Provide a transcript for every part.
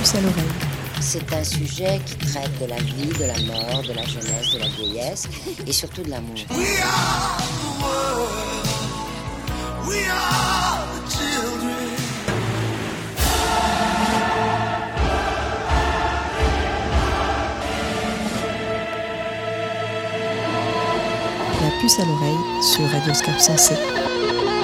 puce à l'oreille. C'est un sujet qui traite de la vie, de la mort, de la jeunesse, de la vieillesse et surtout de l'amour. La puce à l'oreille sur Radioscope Sensé. Je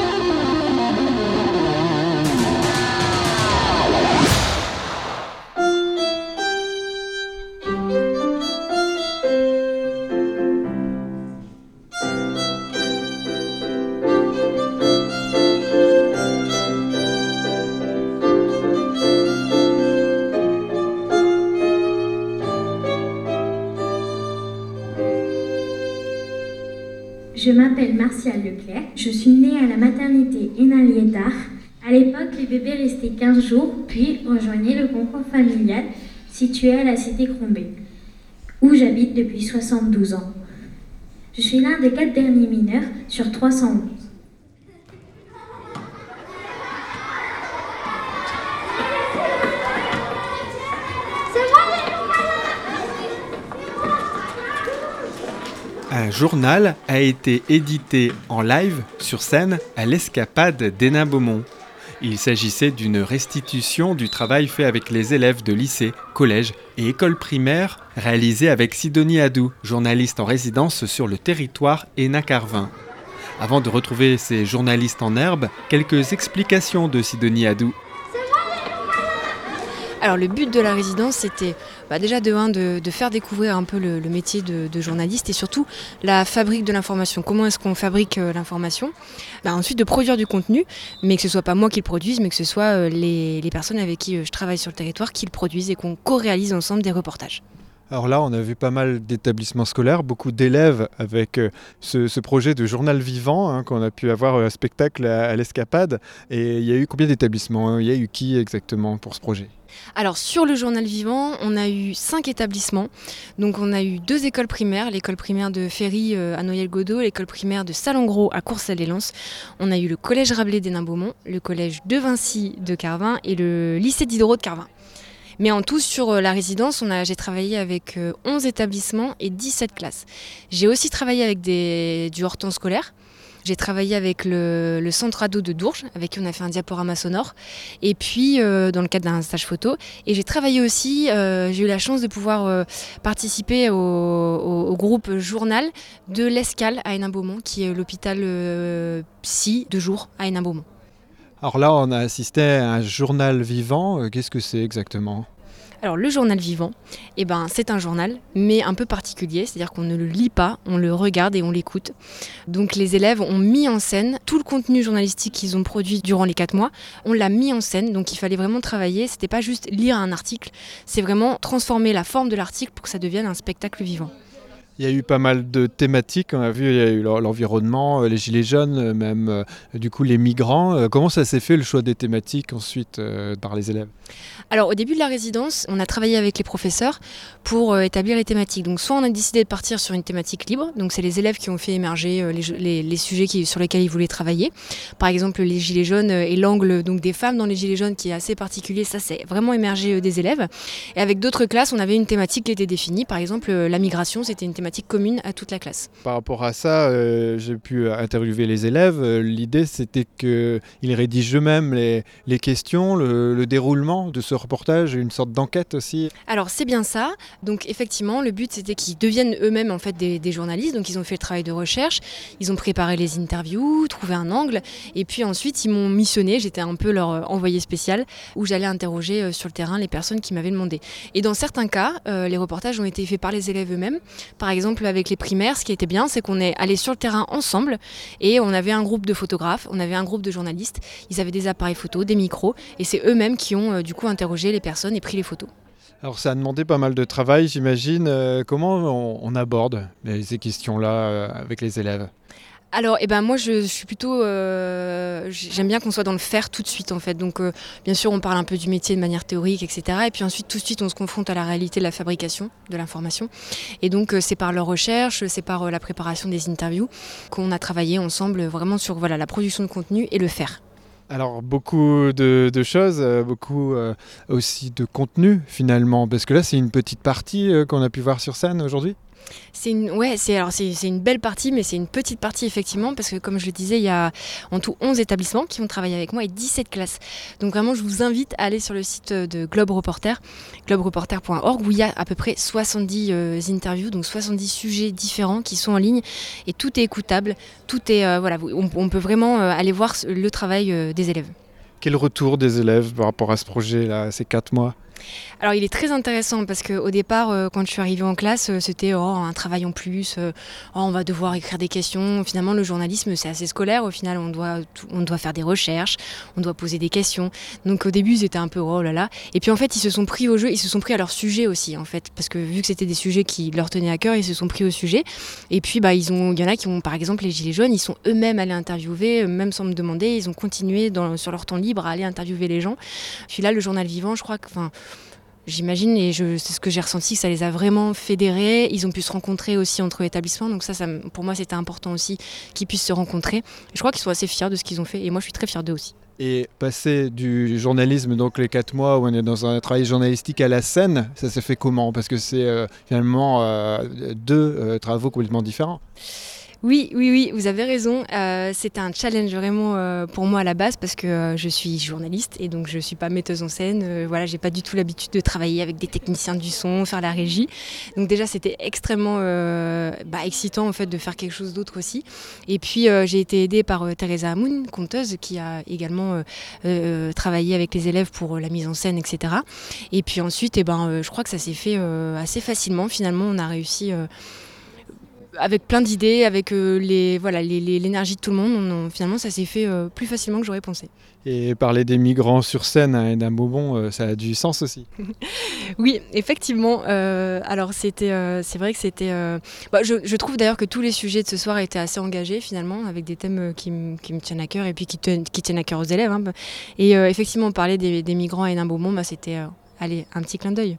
Je suis née à la maternité Hénin-Liétard. À l'époque, les bébés restaient 15 jours, puis rejoignaient le concours familial situé à la cité Crombé, où j'habite depuis 72 ans. Je suis l'un des quatre derniers mineurs sur 311. Un journal a été édité en live sur scène à l'escapade d'Hénin Beaumont. Il s'agissait d'une restitution du travail fait avec les élèves de lycée, collège et école primaire réalisé avec Sidonie Adou, journaliste en résidence sur le territoire Hénin-Carvin. Avant de retrouver ces journalistes en herbe, quelques explications de Sidonie Adou. Alors le but de la résidence, c'était bah, déjà de, de, faire découvrir un peu le, métier de, journaliste et surtout la fabrique de l'information. Comment est-ce qu'on fabrique euh, l'information? Bah, Ensuite de produire du contenu, mais que ce soit pas moi qui le produise, mais que ce soit euh, les, personnes avec qui euh, je travaille sur le territoire qui le produisent et qu'on co-réalise ensemble des reportages. Alors là, on a vu pas mal d'établissements scolaires, beaucoup d'élèves avec ce, projet de journal vivant hein, qu'on a pu avoir un spectacle à, à l'escapade. Et il y a eu combien d'établissements hein? Il y a eu qui exactement pour ce projet? Alors sur le journal vivant, on a eu cinq établissements. Donc on a eu deux écoles primaires, l'école primaire de Ferry euh, à Noyelles-Godot, l'école primaire de Salengros à Courcelles-les-Lances. On a eu le collège Rabelais d'Hénin-Beaumont, le collège de Vincy de Carvin et le lycée d'Hydro de Carvin. Mais en tout, sur euh, la résidence, j'ai travaillé avec euh, 11 établissements et 17 classes. J'ai aussi travaillé avec des, du hors-temps scolaire. J'ai travaillé avec le, centre ado de Dourges, avec qui on a fait un diaporama sonore, et puis euh, dans le cadre d'un stage photo. Et j'ai travaillé aussi, euh, j'ai eu la chance de pouvoir euh, participer au, au- groupe journal de l'Escale à Hénin-Beaumont, qui est l'hôpital psy de jour à Hénin-Beaumont. Alors là, on a assisté à un journal vivant. Qu'est-ce que c'est exactement? Alors le journal vivant, eh ben, c'est un journal, mais un peu particulier, c'est-à-dire qu'on ne le lit pas, on le regarde et on l'écoute. Donc les élèves ont mis en scène tout le contenu journalistique qu'ils ont produit durant les quatre mois, on l'a mis en scène, donc il fallait vraiment travailler, c'était pas juste lire un article, c'est vraiment transformer la forme de l'article pour que ça devienne un spectacle vivant. Il y a eu pas mal de thématiques. On a vu, il y a eu l'en- l'environnement, euh, les gilets jaunes, euh, même euh, du coup les migrants. Comment ça s'est fait le choix des thématiques ensuite par les élèves? Alors au début de la résidence, on a travaillé avec les professeurs pour établir les thématiques. Donc soit on a décidé de partir sur une thématique libre, donc c'est les élèves qui ont fait émerger les, sujets qui- sur lesquels ils voulaient travailler. Par exemple les gilets jaunes et l'angle donc des femmes dans les gilets jaunes qui est assez particulier, ça c'est vraiment émergé des élèves. Et avec d'autres classes, on avait une thématique qui était définie. Par exemple la migration, c'était une thématique commune à toute la classe. Par rapport à ça, euh, j'ai pu interviewer les élèves. Euh, L'idée, c'était qu'ils rédigent eux-mêmes les, les questions, le, le déroulement de ce reportage, une sorte d'enquête aussi. Alors c'est bien ça. Donc effectivement, le but c'était qu'ils deviennent eux-mêmes en fait des, des journalistes. Donc ils ont fait le travail de recherche, ils ont préparé les interviews, trouvé un angle, et puis ensuite ils m'ont missionné. J'étais un peu leur euh, envoyé spécial où j'allais interroger euh, sur le terrain les personnes qui m'avaient demandé. Et dans certains cas, euh, les reportages ont été faits par les élèves eux-mêmes. Par exemple avec les primaires, ce qui était bien, c'est qu'on est allé sur le terrain ensemble et on avait un groupe de photographes, on avait un groupe de journalistes. Ils avaient des appareils photo, des micros, et c'est eux-mêmes qui ont euh, du coup interrogé les personnes et pris les photos. Alors ça a demandé pas mal de travail, j'imagine. Euh, comment on, aborde ces questions-là euh, avec les élèves? Alors, eh ben, moi, je, suis plutôt. euh, J'aime bien qu'on soit dans le faire tout de suite, en fait. Donc, euh, bien sûr, on parle un peu du métier de manière théorique, etc. Et puis ensuite, tout de suite, on se confronte à la réalité de la fabrication de l'information. Et donc, euh, c'est par leur recherche, c'est par la préparation des interviews qu'on a travaillé ensemble vraiment sur voilà, la production de contenu et le faire. Alors beaucoup de, choses, beaucoup aussi de contenu finalement, parce que là c'est une petite partie qu'on a pu voir sur scène aujourd'hui? C'est une, belle partie, mais c'est une petite partie effectivement parce que comme je le disais, il y a en tout 11 établissements qui vont travailler avec moi et 17 classes. Donc vraiment, je vous invite à aller sur le site de Globe Reporter, globereporter.org, où il y a à peu près 70 euh, interviews, donc 70 sujets différents qui sont en ligne et tout est écoutable. Tout est euh, voilà, on, peut vraiment euh, aller voir le travail des élèves. Quel retour des élèves par rapport à ce projet là, ces quatre mois? Alors il est très intéressant parce qu'au départ, euh, quand je suis arrivée en classe, euh, c'était oh, un travail en plus, euh, oh, on va devoir écrire des questions. Finalement, le journalisme, c'est assez scolaire. Au final, on doit, on doit faire des recherches, on doit poser des questions. Donc au début, c'était un peu oh là là. Et puis en fait, ils se sont pris au jeu, ils se sont pris à leur sujet aussi, en fait. Parce que vu que c'était des sujets qui leur tenaient à cœur, ils se sont pris au sujet. Et puis, bah, ils ont, il y en a qui ont, par exemple, les Gilets jaunes, ils sont eux-mêmes allés interviewer, même sans me demander, ils ont continué sur leur temps libre à aller interviewer les gens. Puis là, le journal vivant, je crois que. J'imagine, et c'est ce que j'ai ressenti, que ça les a vraiment fédérés. Ils ont pu se rencontrer aussi entre établissements. Donc ça, pour moi, c'était important aussi qu'ils puissent se rencontrer. je crois qu'ils sont assez fiers de ce qu'ils ont fait. Et moi, je suis très fière d'eux aussi. Et passer du journalisme, donc les quatre mois où on est dans un travail journalistique à la scène, ça s'est fait comment? Parce que c'est euh, finalement euh, deux euh, travaux complètement différents. Oui, oui, oui, vous avez raison. Euh, C'était un challenge vraiment euh, pour moi à la base parce que euh, je suis journaliste et donc je suis pas metteuse en scène. Euh, voilà, j'ai pas du tout l'habitude de travailler avec des techniciens du son, faire la régie. Donc déjà, c'était extrêmement bah, excitant en fait de faire quelque chose d'autre aussi. Et puis j'ai été aidée par Teresa Amoun, conteuse, qui a également travaillé avec les élèves pour la mise en scène, etc. Et puis ensuite, eh ben, je crois que ça s'est fait assez facilement. Finalement, on a réussi avec plein d'idées, avec euh, les voilà l'énergie de tout le monde, finalement ça s'est fait euh, plus facilement que j'aurais pensé. Et parler des migrants sur scène à d'un Bobon, euh, ça a du sens aussi. oui, effectivement. alors c'était, c'est vrai que c'était. Bah, je, trouve d'ailleurs que tous les sujets de ce soir étaient assez engagés finalement, avec des thèmes qui, me tiennent à cœur et puis qui, qui tiennent à cœur aux élèves. Hein. Et effectivement, parler des, migrants à d'un Beaumont, bah, c'était, allez, un petit clin d'œil.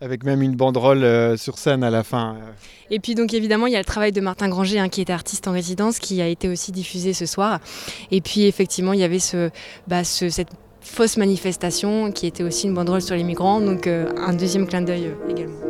Avec même une banderole euh, sur scène à la fin. Et puis donc évidemment il y a le travail de Martin Granger hein, qui était artiste en résidence qui a été aussi diffusé ce soir. Et puis effectivement il y avait ce, bah, cette fausse manifestation qui était aussi une banderole sur les migrants. Donc euh, un deuxième clin d'œil euh, également.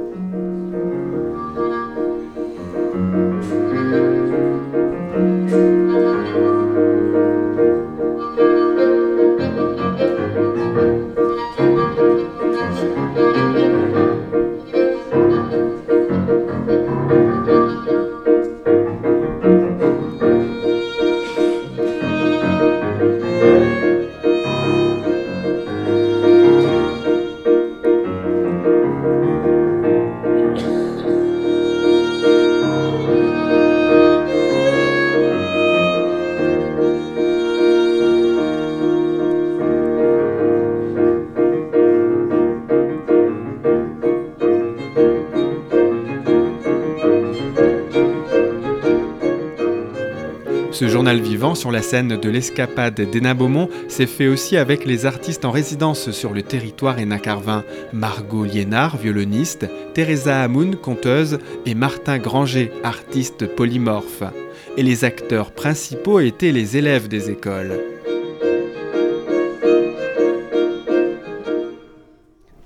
Journal vivant sur la scène de l'escapade d'Ena Beaumont s'est fait aussi avec les artistes en résidence sur le territoire Hénin-Carvin, Margot Liénard, violoniste, Teresa Hamoun, conteuse, et Martin Granger, artiste polymorphe. Et les acteurs principaux étaient les élèves des écoles.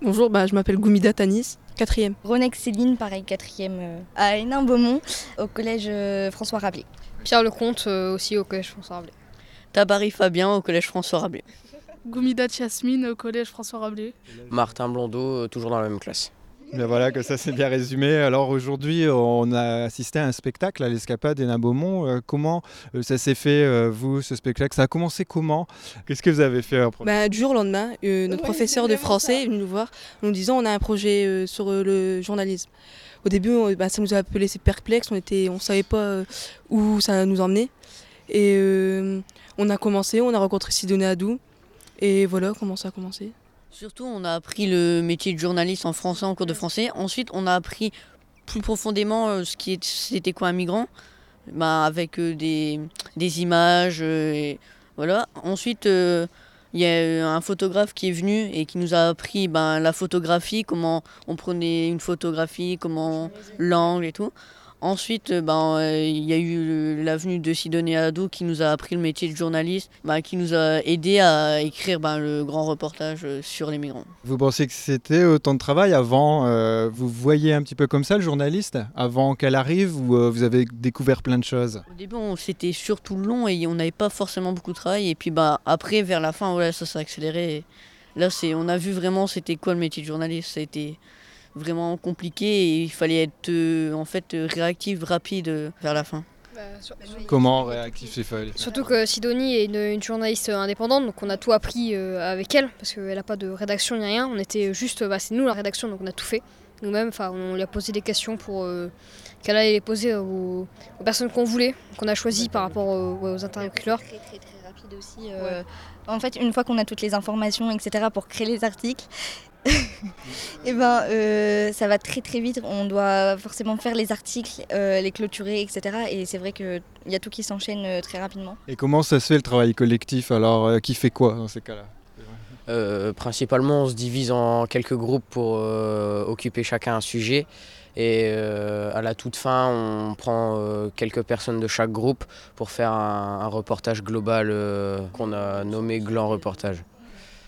Bonjour, bah, je m'appelle Goumida Tanis, quatrième. Ronex Céline, pareil, quatrième euh, à Hénin-Beaumont, au collège euh, François Rabelais. Pierre Lecomte euh, aussi au collège François Rabelais. Tabari Fabien au collège François Rabelais. Goumida Jasmine au collège François Rabelais. Martin Blondeau, euh, toujours dans la même classe. Ben voilà, que ça c'est bien résumé. Alors aujourd'hui, on a assisté à un spectacle à l'escapade d'Ena Beaumont. Euh, comment ça s'est fait, vous, ce spectacle? Ça a commencé comment? Qu'est-ce que vous avez fait bah, Du jour au lendemain, notre professeur de français est venu nous voir en nous disant on a un projet sur le journalisme au début, bah, ça nous a un peu laissé perplexes, on ne on savait pas euh, où ça nous emmenait. Et euh, on a commencé, on a rencontré Sidoné Adou, et voilà comment ça a commencé. Surtout, on a appris le métier de journaliste en français, en cours de français. Ensuite, on a appris plus profondément euh, ce qui c'était quoi un migrant, bah, avec des, images. voilà. Ensuite, il y a un photographe qui est venu et qui nous a appris ben, la photographie, comment on prenait une photographie, comment l'angle et tout. Ensuite, euh, ben, euh, il y a eu l'avenue de Sidonie Ado qui nous a appris le métier de journaliste, ben, qui nous a aidé à écrire ben, le grand reportage euh, sur les migrants. Vous pensez que c'était autant de travail avant Vous voyez un petit peu comme ça le journaliste avant qu'elle arrive ou vous avez découvert plein de choses? Au début, c'était surtout long et on n'avait pas forcément beaucoup de travail. Et puis bah, après, vers la fin, ouais, ça s'est accéléré. là, on a vu vraiment c'était quoi le métier de journaliste. Été vraiment compliqué et il fallait être euh, en fait réactif, rapide euh, vers la fin. Bah, Comment réactif c'est fait Surtout que Sidonie est une, journaliste indépendante, donc on a tout appris euh, avec elle, parce qu'elle n'a pas de rédaction ni rien. On était juste, bah, c'est nous la rédaction, donc on a tout fait nous-mêmes. Enfin, on lui a posé des questions pour qu'elle allait les poser aux, personnes qu'on voulait, qu'on a choisi par rapport aux, interlocuteurs. Très, très, très rapide aussi. En fait, une fois qu'on a toutes les informations, etc., pour créer les articles, eh ben, euh, ça va très très vite. On doit forcément faire les articles, euh, les clôturer, etc. Et c'est vrai qu'il y a tout qui s'enchaîne euh, très rapidement. Et comment ça se fait le travail collectif? Alors, qui fait quoi dans ces cas-là? Principalement, on se divise en quelques groupes pour occuper chacun un sujet. Et à la toute fin, on prend quelques personnes de chaque groupe pour faire un, un reportage global qu'on a nommé Gland Reportage.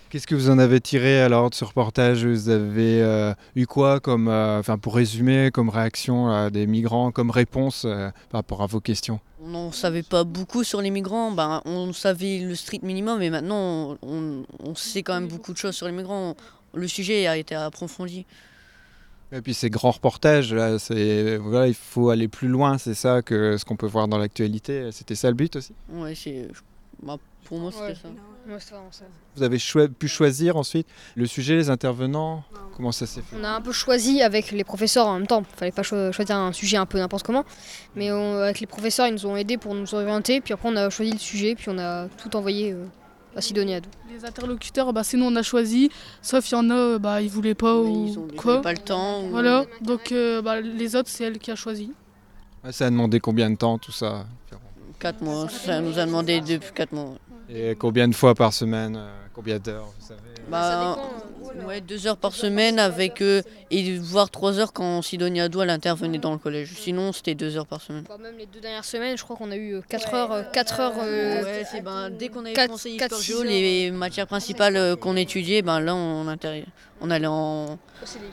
Qu'est-ce que vous en avez tiré alors de ce reportage? Vous avez euh, eu quoi comme, euh, enfin pour résumer, comme réaction à des migrants, comme réponse euh, par rapport à vos questions? On n'en savait pas beaucoup sur les migrants. Ben, on savait le strict minimum, mais maintenant on, sait quand même beaucoup de choses sur les migrants. Le sujet a été approfondi. Et puis ces grands reportages, là, voilà, il faut aller plus loin, c'est ça que ce qu'on peut voir dans l'actualité. C'était ça le but aussi? Oui, c'est bah, pour moi, c'était ça. Vous avez pu choisir ensuite le sujet, les intervenants? Comment ça s'est fait? On a un peu choisi avec les professeurs en même temps. Il fallait pas choisir un sujet un peu n'importe comment. Mais avec les professeurs, ils nous ont aidés pour nous orienter. Puis après, on a choisi le sujet. Puis on a tout envoyé euh, à Sidonia. Les interlocuteurs, bah, c'est nous, on a choisi. Sauf il y en a, bah, ils voulaient pas ou ils quoi. pas le temps. Voilà. Donc euh, bah, les autres, c'est elle qui a choisi. ça a demandé combien de temps tout ça? 4 mois. Ça nous a demandé depuis 4 mois. Et combien de fois par semaine euh, Combien d'heures vous savez bah, ouais, deux heures par semaine avec eux et voire trois heures quand Sidonia Doua intervenait dans le collège. Sinon c'était deux heures par semaine. Bah, même les deux dernières semaines, je crois qu'on a eu 4 heures, 4 heures. ouais, c'est ben, dès qu'on avait histoire géo, les matières principales qu'on étudiait, ben là on, on allait en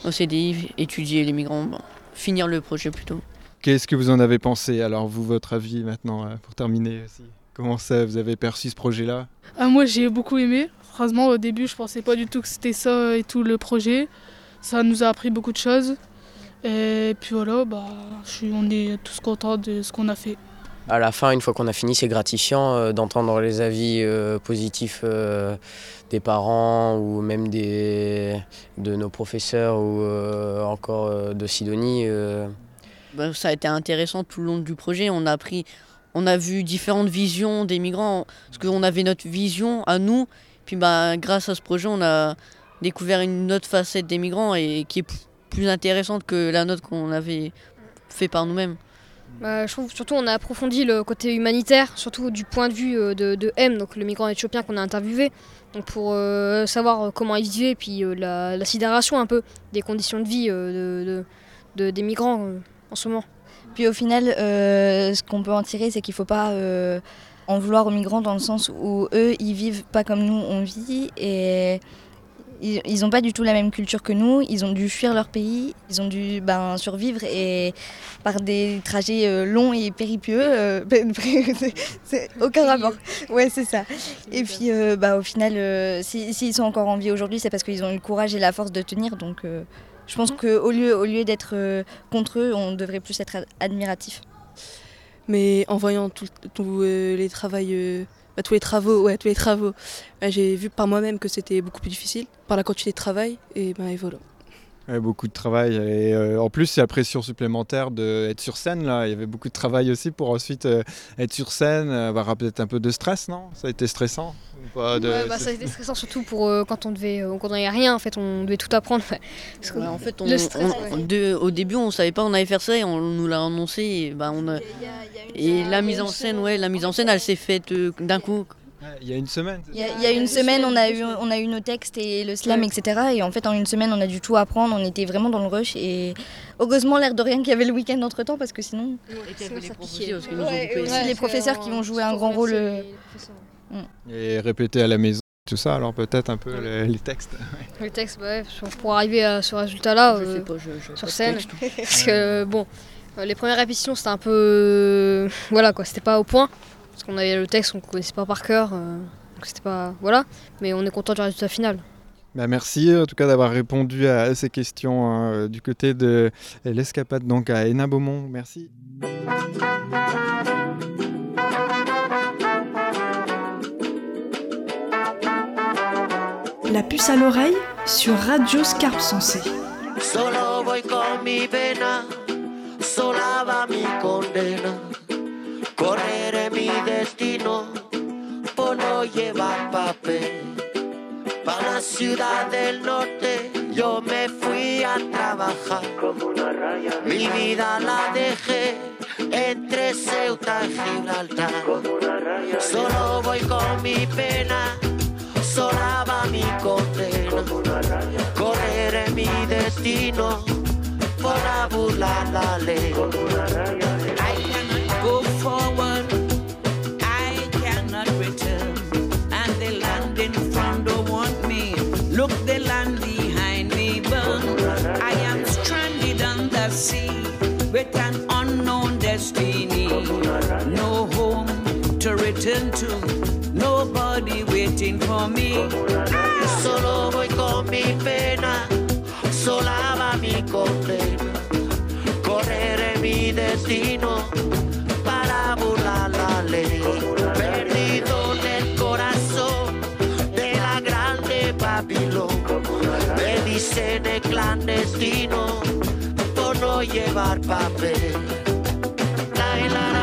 au CDI étudier les migrants, finir le projet plutôt. Qu'est-ce que vous en avez pensé Alors vous, votre avis maintenant pour terminer aussi? Comment ça, vous avez perçu ce projet-là? Ah, Moi, j'ai beaucoup aimé. Franchement, au début, je pensais pas du tout que c'était ça et tout le projet. Ça nous a appris beaucoup de choses. Et puis voilà, bah, on est tous contents de ce qu'on a fait. À la fin, une fois qu'on a fini, c'est gratifiant euh, d'entendre les avis euh, positifs euh, des parents ou même des, de nos professeurs ou encore de Sidonie. Bah, ça a été intéressant tout le long du projet. On a appris on a vu différentes visions des migrants, parce qu'on avait notre vision à nous, puis bah, grâce à ce projet, on a découvert une autre facette des migrants et qui est plus intéressante que la nôtre qu'on avait fait par nous-mêmes. Bah, je trouve surtout on a approfondi le côté humanitaire, surtout du point de vue euh, de, M, donc le migrant éthiopien qu'on a interviewé, pour euh, savoir comment il vivait, puis euh, la, sidération un peu des conditions de vie de, des migrants en ce moment. Puis au final, euh, ce qu'on peut en tirer, c'est qu'il ne faut pas euh, en vouloir aux migrants dans le sens où eux, ils vivent pas comme nous, on vit. Et ils n'ont pas du tout la même culture que nous. Ils ont dû fuir leur pays. Ils ont dû ben, survivre et par des trajets euh, longs et péripieux. c'est aucun rapport. Ouais, c'est ça. Et puis, bah, au final, s'ils sont encore en vie aujourd'hui, c'est parce qu'ils ont eu le courage et la force de tenir. Donc, je pense qu'au lieu, au lieu d'être euh, contre eux, on devrait plus être admiratif. Mais en voyant tous euh, les euh, bah, tous les travaux, ouais, tous les travaux, bah, j'ai vu par moi-même que c'était beaucoup plus difficile par la quantité de travail et, ben et voilà beaucoup de travail. Et euh, en plus, il y a pression supplémentaire d'être sur scène. Là. Il y avait beaucoup de travail aussi pour ensuite euh, être sur scène, avoir peut-être un peu de stress, non? Ça a été stressant bah, Ça a été stressant surtout pour euh, quand on devait, quand on n'avait rien, en fait, on devait tout apprendre. en fait, au début, on savait pas on allait faire ça et on nous l'a annoncé. Et, bah, on et la mise en scène, ouais, la mise en scène, elle s'est faite d'un coup. Il y a une semaine Il y a, il y a une semaine, on a, eu, on a eu nos textes et le slam, etc. Et en fait, en une semaine, on a dû tout apprendre. On était vraiment dans le rush. Et heureusement, l'air de rien qu'il y avait le week-end entre temps, parce que sinon. Et les profs piquait. aussi, Ouais, les professeurs qui vont jouer un grand rôle, euh, Et répéter à la maison, tout ça, alors peut-être un peu les, les textes. Le texte, bah ouais, pour- arriver à ce résultat-là Je euh, sais pas, je, je- pas sur scène. texte. Parce que bon, euh, les premières répétitions c'était un peu. Voilà quoi, c'était pas au point. Parce qu'on avait le texte, on connaissait pas par cœur. euh, donc c'était pas. Voilà. Mais on est content du résultat final. Bah, merci en tout cas d'avoir répondu à ces questions hein, du côté de l'escapade donc à Hénin Beaumont. Merci. La puce à l'oreille sur Radio Scarpe Sensée. Solo voy con mi pena, sola va mi condena. Destino por no llevar papel. Para la ciudad del norte yo me fui a trabajar. Mi vida la dejé entre Ceuta y Gibraltar. Solo voy con mi pena, sola va mi condena. Correré mi destino por la burlar la ley. I llevar papel. Lai, la.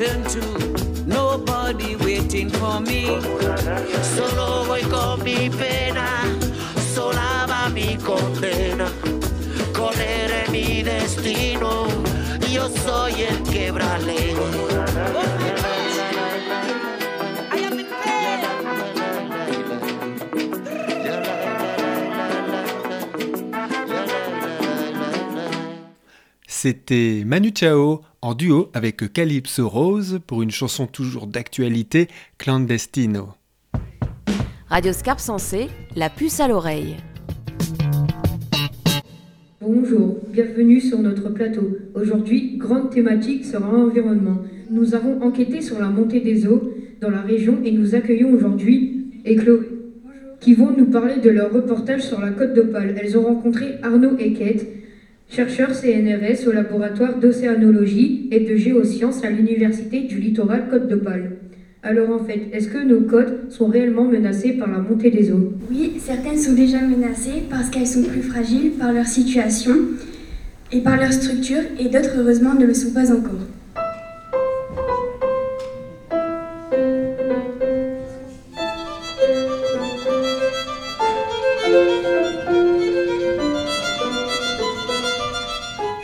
Return to, nobody waiting for me. Solo voy con mi pena, sola va mi condena. Correré mi destino, yo soy el quebrale. C'était Manu Chao en duo avec Calypso Rose pour une chanson toujours d'actualité, Clandestino. Radio Scarpe Sensée, la puce à l'oreille. Bonjour, bienvenue sur notre plateau. Aujourd'hui, grande thématique sera environnement. Nous avons enquêté sur la montée des eaux dans la région et nous accueillons aujourd'hui et Chloé, qui vont nous parler de leur reportage sur la côte d'Opale. Elles ont rencontré Arnaud Eckett, chercheur CNRS au laboratoire d'océanologie et de géosciences à l'université du littoral Côte d'Opale. Alors en fait, est-ce que nos côtes sont réellement menacées par la montée des eaux? Oui, certaines sont déjà menacées parce qu'elles sont plus fragiles par leur situation et par leur structure, et d'autres heureusement ne le sont pas encore.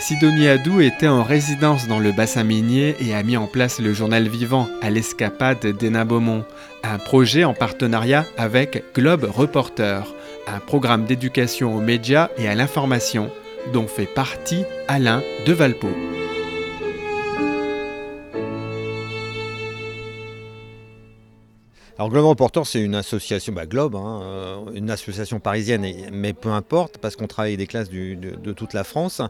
Sidonie Adou était en résidence dans le bassin minier et a mis en place le journal vivant à l'escapade d'Hénin Beaumont, un projet en partenariat avec Globe Reporter, un programme d'éducation aux médias et à l'information dont fait partie Alain de Alors Globe Reporter, c'est une association, bah Globe, hein, euh, une association parisienne, mais peu importe, parce qu'on travaille des classes de, toute la France.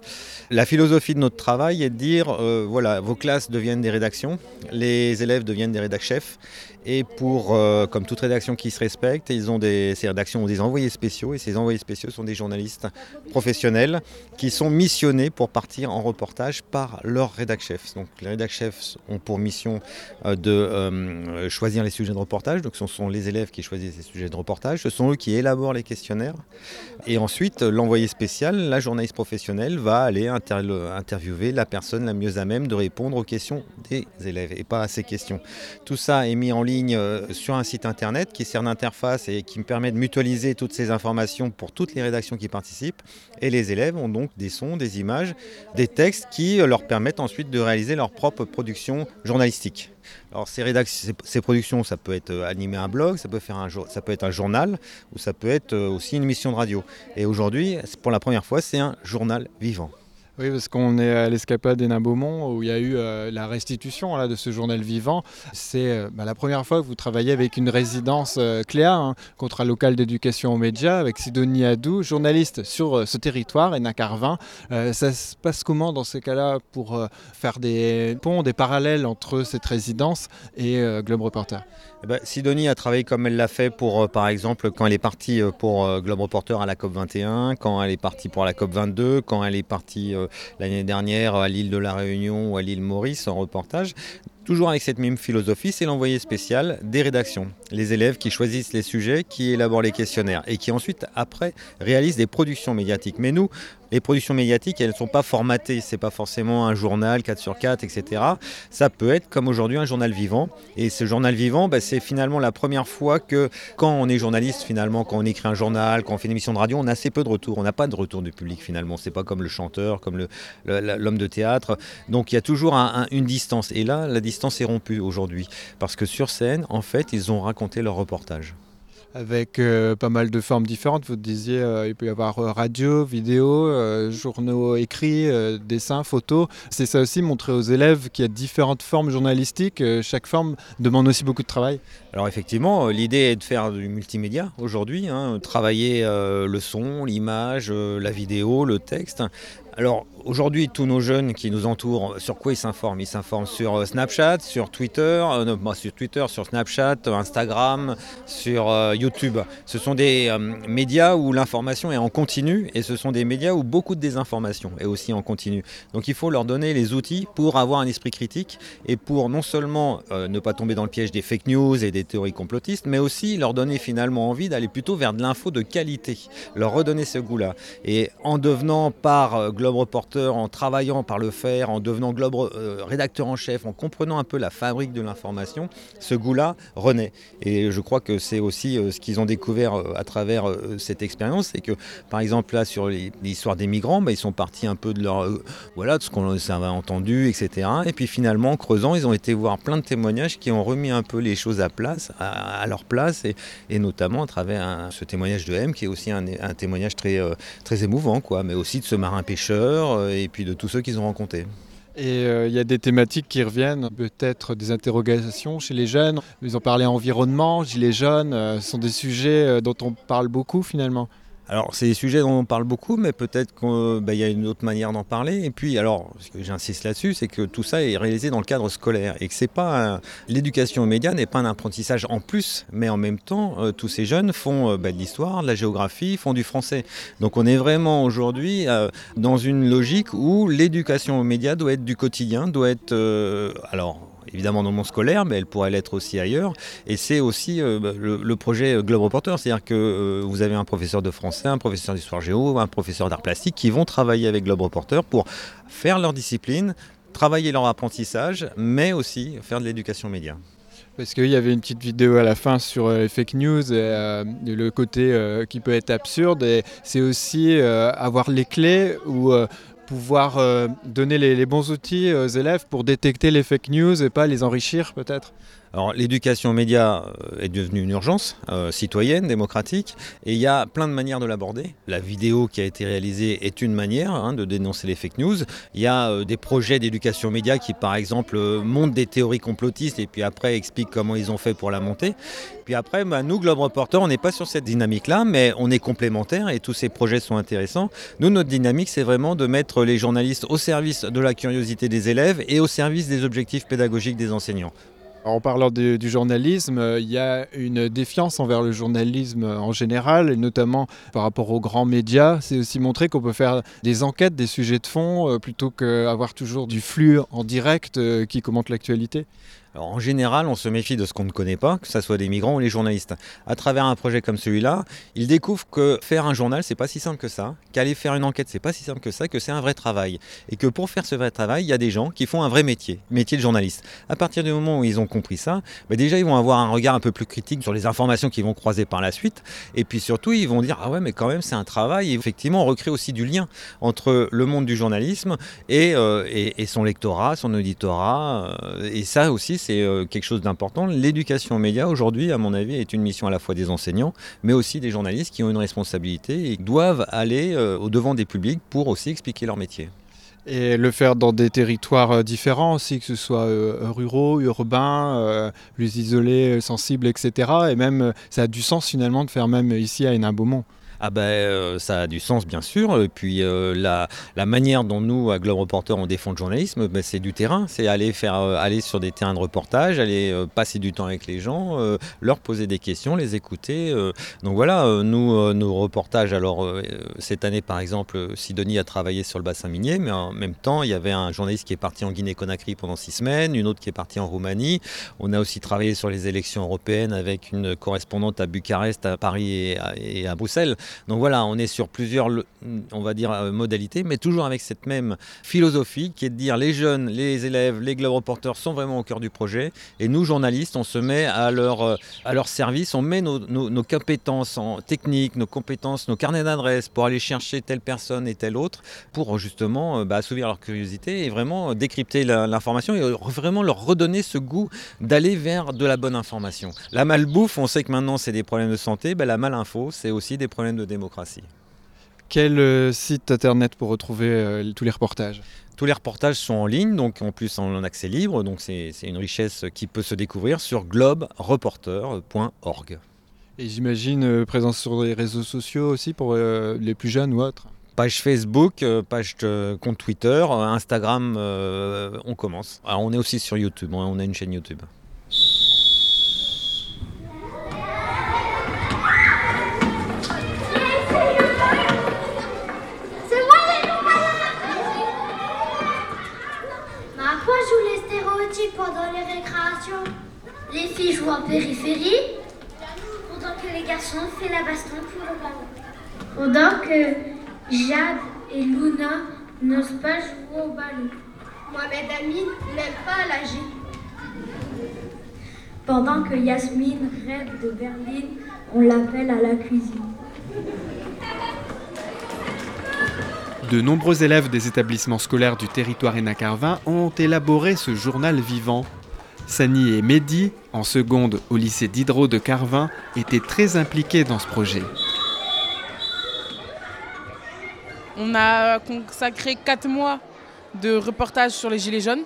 La philosophie de notre travail est de dire, euh, voilà, vos classes deviennent des rédactions, les élèves deviennent des rédac chefs, et pour, euh, comme toute rédaction qui se respecte, ils ont des, ces rédactions ont des envoyés spéciaux, et ces envoyés spéciaux sont des journalistes professionnels qui sont missionnés pour partir en reportage par leurs rédac chefs. Donc les rédac chefs ont pour mission de choisir les sujets de reportage, donc ce sont les élèves qui choisissent ces sujets de reportage, ce sont eux qui élaborent les questionnaires, et ensuite l'envoyé spécial, la journaliste professionnelle, va aller inter- interviewer la personne la mieux à même de répondre aux questions des élèves et pas à ces questions. Tout ça est mis en ligne euh, sur un site internet qui sert d'interface et qui me permet de mutualiser toutes ces informations pour toutes les rédactions qui participent. Et les élèves ont donc des sons, des images, des textes qui euh, leur permettent ensuite de réaliser leur propre production journalistique. Alors ces, rédac- ces, productions, ça peut être euh, animer un blog, ça peut, faire un, ça peut être un journal ou ça peut être euh, aussi une émission de radio. Et aujourd'hui, pour la première fois, c'est un journal vivant. Oui, parce qu'on est à l'escapade d'Hénin Beaumont où il y a eu euh, la restitution là, de ce journal vivant. C'est euh, bah, la première fois que vous travaillez avec une résidence euh, Cléa, hein, contrat local d'éducation aux médias, avec Sidonie Adou, journaliste sur euh, ce territoire, Hénin Carvin. Ça se passe comment dans ces cas-là pour faire des ponts, des parallèles entre cette résidence et Globe Reporter? Eh ben, Sidonie a travaillé comme elle l'a fait pour, euh, par exemple, quand elle est partie euh, pour euh, Globe Reporter à la COP 21, quand elle est partie pour la COP 22, quand elle est partie l'année dernière à l'île de la Réunion ou à l'île Maurice en reportage. Toujours avec cette même philosophie, c'est l'envoyé spécial des rédactions. Les élèves qui choisissent les sujets, qui élaborent les questionnaires et qui ensuite, après, réalisent des productions médiatiques. Mais nous, les productions médiatiques, elles ne sont pas formatées. C'est pas forcément un journal 4 sur 4, etc. Ça peut être comme aujourd'hui un journal vivant. Et ce journal vivant, bah, c'est finalement la première fois que quand on est journaliste, finalement, quand on écrit un journal, quand on fait une émission de radio, on a assez peu de retours. On n'a pas de retour du public finalement. C'est pas comme le chanteur, comme l'homme de théâtre. Donc il y a toujours un- un- une distance. Et là, la distance est rompue aujourd'hui. Parce que sur scène, en fait, ils ont raconté leur reportage. avec euh, pas mal de formes différentes. Vous disiez, euh, il peut y avoir euh, radio, vidéo, euh, journaux écrits, dessins, photos. C'est ça aussi, montrer aux élèves qu'il y a différentes formes journalistiques. Chaque forme demande aussi beaucoup de travail. Alors effectivement, l'idée est de faire du multimédia aujourd'hui, hein, travailler le son, l'image, la vidéo, le texte. Alors aujourd'hui, tous nos jeunes qui nous entourent, sur quoi ils s'informent? Ils s'informent sur euh, Snapchat, sur Twitter, euh, sur Twitter, sur Snapchat, euh, Instagram, sur YouTube. Ce sont des médias où l'information est en continu et ce sont des médias où beaucoup de désinformation est aussi en continu. Donc il faut leur donner les outils pour avoir un esprit critique et pour non seulement ne pas tomber dans le piège des fake news et des théories complotistes, mais aussi leur donner finalement envie d'aller plutôt vers de l'info de qualité, leur redonner ce goût-là. Et en devenant par Globe Reporter, en travaillant par le faire, en devenant Globe euh, rédacteur en chef, en comprenant un peu la fabrique de l'information, ce goût-là renaît. Et je crois que c'est aussi euh, ce qu'ils ont découvert euh, à travers cette expérience, c'est que par exemple là sur l'histoire des migrants, bah, ils sont partis un peu de leur voilà de ce qu'on avait entendu, etc. Et puis finalement, en creusant, ils ont été voir plein de témoignages qui ont remis un peu les choses à place, à, leur place, et, notamment à travers ce témoignage de M, qui est aussi un, un témoignage très très émouvant, quoi, mais aussi de ce marin pêcheur euh, et puis de tous ceux qu'ils ont rencontrés. Et euh, il y a des thématiques qui reviennent, peut-être des interrogations chez les jeunes. Ils ont parlé environnement, gilets jaunes, euh, ce sont des sujets euh, dont on parle beaucoup finalement. Alors, c'est des sujets dont on parle beaucoup, mais peut-être qu'il y a une autre manière d'en parler. Et puis, alors, ce que j'insiste là-dessus, c'est que tout ça est réalisé dans le cadre scolaire et que c'est pas l'éducation aux médias n'est pas un apprentissage en plus, mais en même temps, euh, tous ces jeunes font euh, bah, de l'histoire, de la géographie, font du français. Donc, on est vraiment aujourd'hui euh, dans une logique où l'éducation aux médias doit être du quotidien, doit être, alors évidemment dans le monde scolaire, mais elle pourrait l'être aussi ailleurs. Et c'est aussi euh, bah, le, projet Globe Reporter, c'est-à-dire que euh, vous avez un professeur de français, un professeur d'histoire géo, un professeur d'art plastique qui vont travailler avec Globe Reporter pour faire leur discipline, travailler leur apprentissage, mais aussi faire de l'éducation média. Parce qu'il y avait une petite vidéo à la fin sur euh, les fake news et le côté qui peut être absurde. Et c'est aussi avoir les clés ou pouvoir euh, donner les, les bons outils aux élèves pour détecter les fake news et pas les enrichir peut-être. Alors l'éducation aux médias euh, est devenue une urgence euh, citoyenne, démocratique, et il y a plein de manières de l'aborder. La vidéo qui a été réalisée est une manière hein, de dénoncer les fake news. Il y a euh, des projets d'éducation aux médias qui par exemple montent des théories complotistes et puis après expliquent comment ils ont fait pour la monter. Puis après, bah, nous, Globe Reporter, on n'est pas sur cette dynamique-là, mais on est complémentaires et tous ces projets sont intéressants. Nous, notre dynamique, c'est vraiment de mettre les journalistes au service de la curiosité des élèves et au service des objectifs pédagogiques des enseignants. En parlant du journalisme, euh, il y a une défiance envers le journalisme euh, en général, et notamment par rapport aux grands médias. C'est aussi montrer qu'on peut faire des enquêtes, des sujets de fond, euh, plutôt qu'avoir toujours du flux en direct qui commente l'actualité. Alors, en général, on se méfie de ce qu'on ne connaît pas, que ce soit des migrants ou les journalistes. À travers un projet comme celui-là, ils découvrent que faire un journal, c'est pas si simple que ça, qu'aller faire une enquête, c'est pas si simple que ça, que c'est un vrai travail. Et que pour faire ce vrai travail, il y a des gens qui font un vrai métier, métier de journaliste. À partir du moment où ils ont compris ça, bah déjà, ils vont avoir un regard un peu plus critique sur les informations qu'ils vont croiser par la suite. Et puis surtout, ils vont dire, ah ouais, mais quand même, c'est un travail. Et effectivement, on recrée aussi du lien entre le monde du journalisme et, euh, son lectorat, son auditorat. euh, et ça aussi, c'est euh, quelque chose d'important. L'éducation aux médias, aujourd'hui, à mon avis, est une mission à la fois des enseignants, mais aussi des journalistes qui ont une responsabilité et doivent aller euh, au devant des publics pour aussi expliquer leur métier. Et le faire dans des territoires euh, différents aussi, que ce soit ruraux, urbains, plus isolés, sensibles, etc. Et même, ça a du sens finalement de faire même ici à Hénin-Beaumont. Ah ben, euh, ça a du sens bien sûr. Et puis euh, la, la manière dont nous, à Globe Reporter, on défend le journalisme, ben, c'est du terrain. C'est aller, euh, aller sur des terrains de reportage, aller passer du temps avec les gens, leur poser des questions, les écouter. Donc voilà, nous, nos reportages, alors cette année par exemple, Sidonie a travaillé sur le bassin minier, mais en même temps, il y avait un journaliste qui est parti en Guinée-Conakry pendant six semaines, une autre qui est partie en Roumanie. On a aussi travaillé sur les élections européennes avec une correspondante à Bucarest, à Paris et à Bruxelles. Donc voilà, on est sur plusieurs, on va dire, euh, modalités, mais toujours avec cette même philosophie qui est de dire les jeunes, les élèves, les Globe Reporters sont vraiment au cœur du projet. Et nous, journalistes, on se met à leur, euh, à leur service, on met nos, nos- compétences en technique, nos compétences, nos carnets d'adresses pour aller chercher telle personne et telle autre, pour justement euh, bah, assouvir leur curiosité et vraiment décrypter l'information et vraiment leur redonner ce goût d'aller vers de la bonne information. La malbouffe, on sait que maintenant c'est des problèmes de santé, bah, la malinfo, c'est aussi des problèmes de démocratie. Quel euh, site internet pour retrouver euh, tous les reportages? Tous les reportages sont en ligne, donc en plus en accès libre, donc c'est une richesse qui peut se découvrir sur globereporter.org. Et j'imagine euh, présence sur les réseaux sociaux aussi pour euh, les plus jeunes ou autres? Page Facebook, euh, page compte Twitter, Instagram, on commence. Alors on est aussi sur YouTube, hein, on a une chaîne YouTube. C'est moi Mais à quoi jouent les stéréotypes pendant les récréations Les filles jouent en périphérie, pendant que les garçons font la baston pour le ballon. Pendant que Jade et Luna n'osent pas jouer au ballon. Mohamed Amin n'aime pas la gym. Pendant que Yasmine rêve de Berlin, on l'appelle à la cuisine. De nombreux élèves des établissements scolaires du territoire Hénin-Carvin ont élaboré ce journal vivant. Sani et Mehdi, en seconde au lycée d'Hydro de Carvin, étaient très impliqués dans ce projet. On a consacré 4 mois de reportage sur les Gilets jaunes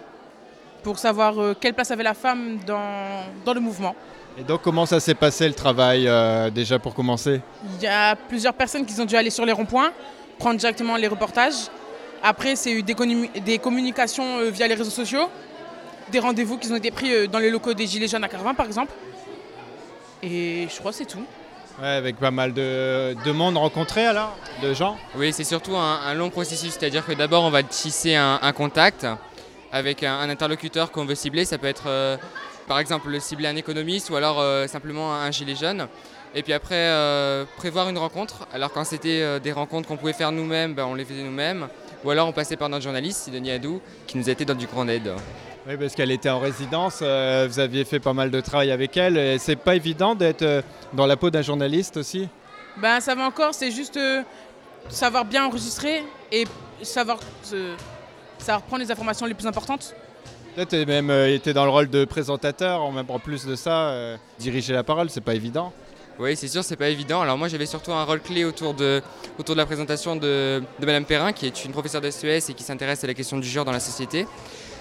pour savoir euh, quelle place avait la femme dans, dans le mouvement. Et donc comment ça s'est passé le travail euh, déjà pour commencer? Il y a plusieurs personnes qui ont dû aller sur les ronds-points, prendre directement les reportages. Après, c'est eu des, commu- des communications euh, via les réseaux sociaux, des rendez-vous qui ont été pris euh, dans les locaux des Gilets jaunes à Carvin, par exemple. Et je crois que c'est tout. Ouais, avec pas mal de, de monde rencontré alors De gens Oui, c'est surtout un, long processus, c'est-à-dire que d'abord on va tisser un, contact avec un, interlocuteur qu'on veut cibler. Ça peut être euh, par exemple le cibler un économiste ou alors euh, simplement un gilet jaune. Et puis après, euh, prévoir une rencontre. Alors quand c'était des rencontres qu'on pouvait faire nous-mêmes, ben, on les faisait nous-mêmes. Ou alors on passait par notre journaliste, Sidonie Adou, qui nous été dans du grand aide. Oui, parce qu'elle était en résidence, euh, vous aviez fait pas mal de travail avec elle. et C'est pas évident d'être euh, dans la peau d'un journaliste aussi? Ben, ça va encore, c'est juste euh, savoir bien enregistrer et savoir, euh, savoir prendre les informations les plus importantes tu même euh, été dans le rôle de présentateur, en, même, en plus de ça, euh, diriger la parole, c'est pas évident. Oui, c'est sûr, c'est pas évident. Alors moi, j'avais surtout un rôle clé autour de, autour de la présentation de, de Madame Perrin, qui est une professeure d'SES et qui s'intéresse à la question du genre dans la société.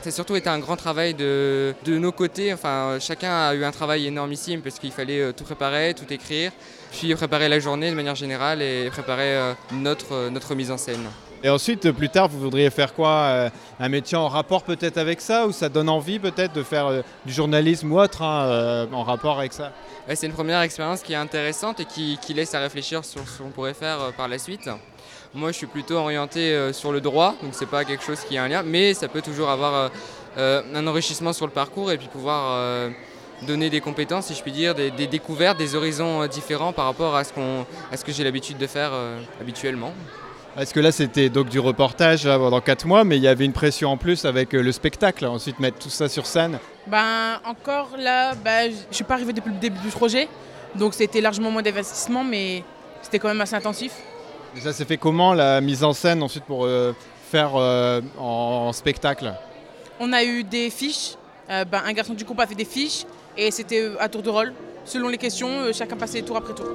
A surtout été un grand travail de, de nos côtés. Enfin, chacun a eu un travail énormissime parce qu'il fallait euh, tout préparer, tout écrire, puis préparer la journée de manière générale et préparer euh, notre, euh, notre mise en scène. Et ensuite, plus tard, vous voudriez faire quoi Un métier en rapport peut-être avec ça Ou ça donne envie peut-être de faire du journalisme ou autre hein, en rapport avec ça? C'est une première expérience qui est intéressante et qui, qui laisse à réfléchir sur ce qu'on pourrait faire par la suite. Moi, je suis plutôt orienté euh, sur le droit, donc c'est pas quelque chose qui a un lien, mais ça peut toujours avoir euh, euh, un enrichissement sur le parcours et puis pouvoir euh, donner des compétences, si je puis dire, des, des découvertes, des horizons euh, différents par rapport à ce, qu'on, à ce que j'ai l'habitude de faire euh, habituellement. Parce que là, c'était donc du reportage là, pendant 4 mois, mais il y avait une pression en plus avec le spectacle. Ensuite, mettre tout ça sur scène? Ben, encore là, ben, je suis pas arrivée depuis le début du projet, donc c'était largement moins d'investissement, mais c'était quand même assez intensif. Ça s'est fait comment la mise en scène ensuite pour euh, faire euh, en, spectacle? On a eu des fiches, euh, ben, un garçon du groupe a fait des fiches, et c'était à tour de rôle. Selon les questions, chacun passait tour après tour.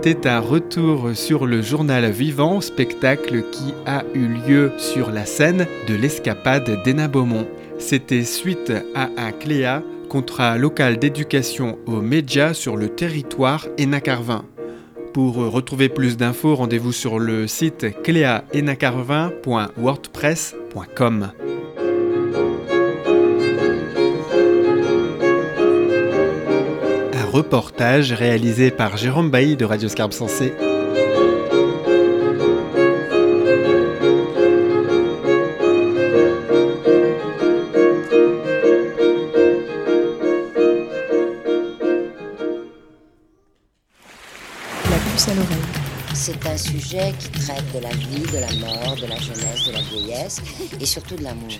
C'était un retour sur le journal vivant, spectacle qui a eu lieu sur la scène de l'escapade d'Ena Beaumont. C'était suite à un CLEA, contrat local d'éducation aux médias sur le territoire Hénin-Carvin. Pour retrouver plus d'infos, rendez-vous sur le site cléahénin-carvin.wordpress.com. reportage réalisé par Jérôme Bailly de Radio Scarpe Sensé. La puce à l'oreille. C'est un sujet qui traite de la vie, de la mort, de la jeunesse, de la vieillesse et surtout de l'amour.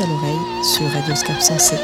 À l'oreille sur Radio Scarpe Sensé.